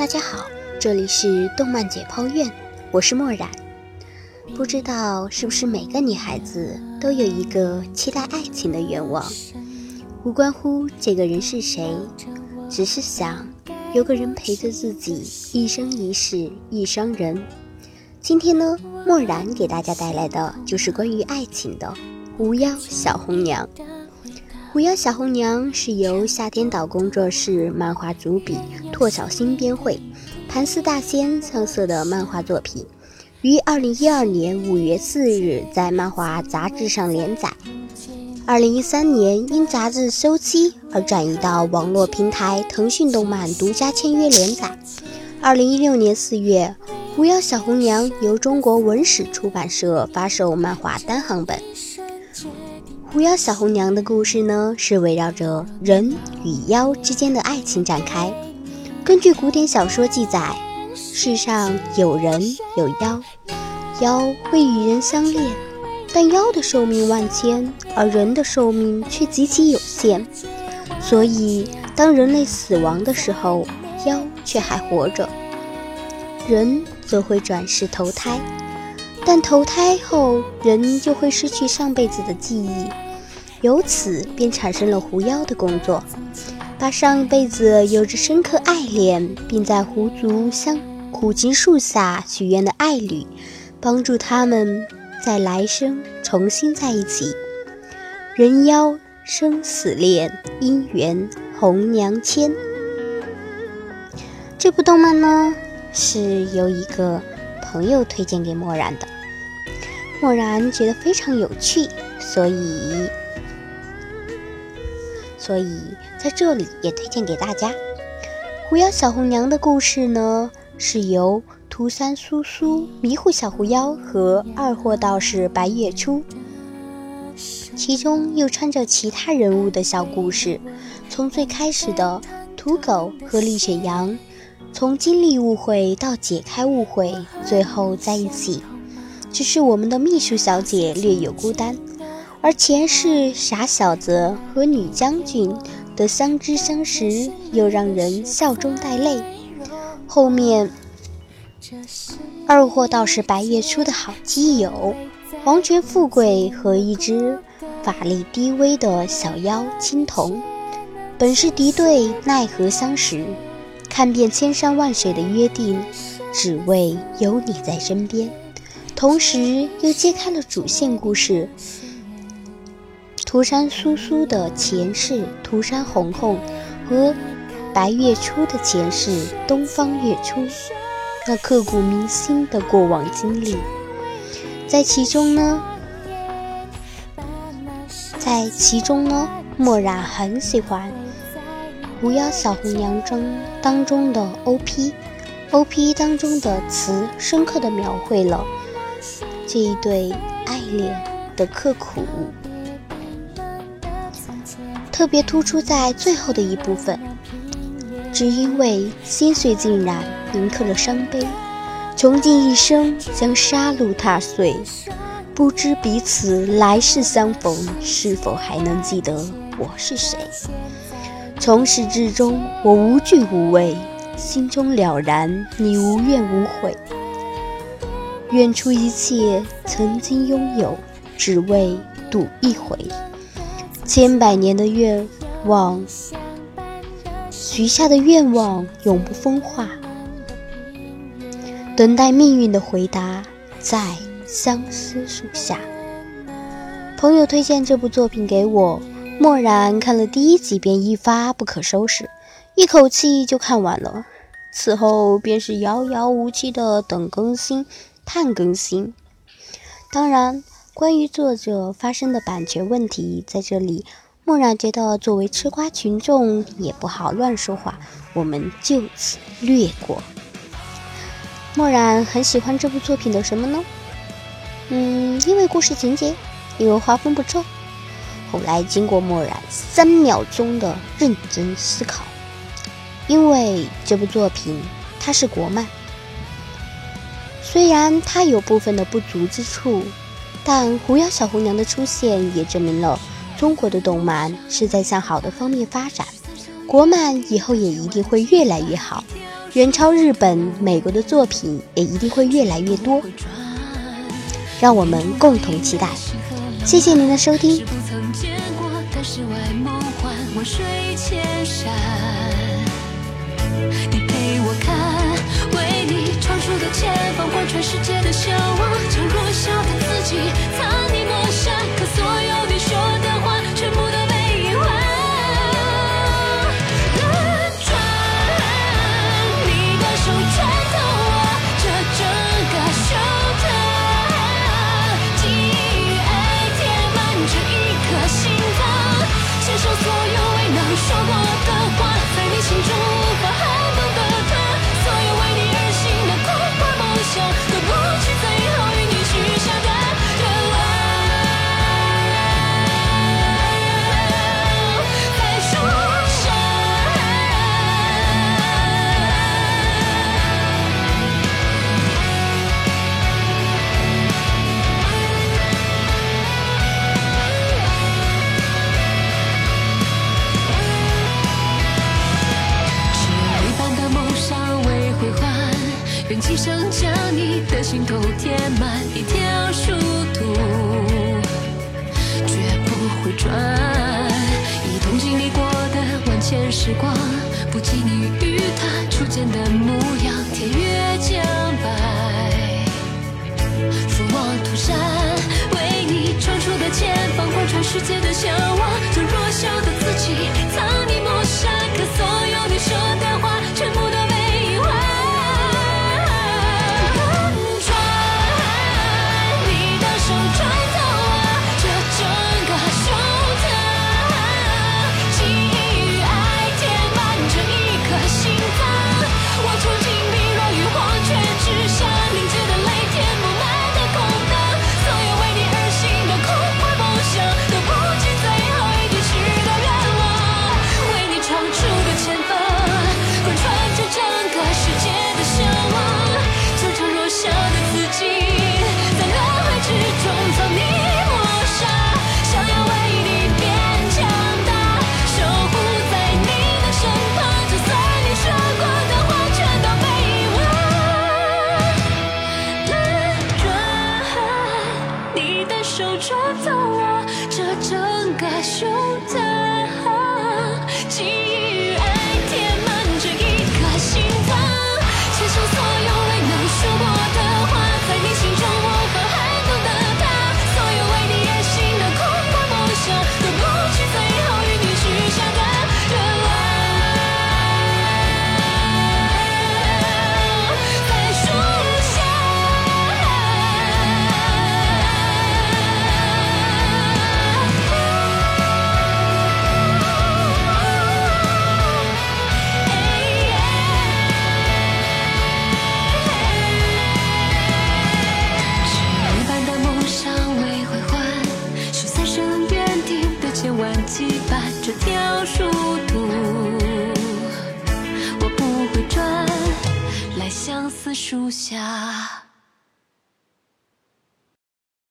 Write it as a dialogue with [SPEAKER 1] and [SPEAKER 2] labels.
[SPEAKER 1] 大家好，这里是动漫解剖院，我是墨染。不知道是不是每个女孩子都有一个期待爱情的愿望，无关乎这个人是谁，只是想有个人陪着自己一生一世一生人。今天呢，墨染给大家带来的就是关于爱情的《狐妖小红娘》。《狐妖小红娘》是由夏天岛工作室漫画主笔拓小新编绘，盘丝大仙上色的漫画作品，于二零一二年五月四日在漫画杂志上连载。二零一三年因杂志收期而转移到网络平台腾讯动漫独家签约连载。二零一六年四月，《狐妖小红娘》由中国文史出版社发售漫画单行本。狐妖小红娘的故事呢，是围绕着人与妖之间的爱情展开。根据古典小说记载，世上有人有妖，妖会与人相恋，但妖的寿命万千，而人的寿命却极其有限。所以，当人类死亡的时候，妖却还活着，人则会转世投胎。但投胎后，人就会失去上辈子的记忆，由此便产生了狐妖的工作，把上一辈子有着深刻爱恋，并在狐族相苦情树下许愿的爱侣，帮助他们在来生重新在一起。人妖生死恋，姻缘红娘牵。这部动漫呢，是由一个。朋友推荐给墨然的，墨然觉得非常有趣，所以，所以在这里也推荐给大家。狐妖小红娘的故事呢，是由涂山苏苏、迷糊小狐妖和二货道士白月初，其中又穿着其他人物的小故事，从最开始的土狗和丽雪羊。从经历误会到解开误会，最后在一起。只是我们的秘书小姐略有孤单，而前世傻小子和女将军的相知相识又让人笑中带泪。后面二货倒是白月初的好基友，皇权富贵和一只法力低微的小妖青铜，本是敌对，奈何相识。看遍千山万水的约定，只为有你在身边。同时，又揭开了主线故事：涂山苏苏的前世涂山红红和白月初的前世东方月初，那刻骨铭心的过往经历。在其中呢，在其中呢，墨染很喜欢。《狐妖小红娘》中当中的 OP，OP 当中的词，深刻的描绘了这一对爱恋的刻苦，特别突出在最后的一部分，只因为心碎竟然铭刻了伤悲，穷尽一生将杀戮踏碎，不知彼此来世相逢，是否还能记得我是谁？从始至终，我无惧无畏，心中了然，你无怨无悔。愿出一切曾经拥有，只为赌一回。千百年的愿望，许下的愿望永不风化。等待命运的回答，在相思树下。朋友推荐这部作品给我。默然看了第一集，便一发不可收拾，一口气就看完了。此后便是遥遥无期的等更新、盼更新。当然，关于作者发生的版权问题，在这里，默然觉得作为吃瓜群众也不好乱说话，我们就此略过。默然很喜欢这部作品的什么呢？嗯，因为故事情节，因为画风不错。后来经过默然三秒钟的认真思考，因为这部作品它是国漫，虽然它有部分的不足之处，但狐妖小红娘的出现也证明了中国的动漫是在向好的方面发展，国漫以后也一定会越来越好。远超日本、美国的作品也一定会越来越多，让我们共同期待。谢谢您的收听。
[SPEAKER 2] 我看，为你闯出的前方，换全世界的向往你的心头填满一条殊途，绝不会转。一同经历过的万千时光，不及你与他初见的模样。天越将白，俯望涂山，为你闯出的前方，贯穿世界的向往。这弱小的自己，树下。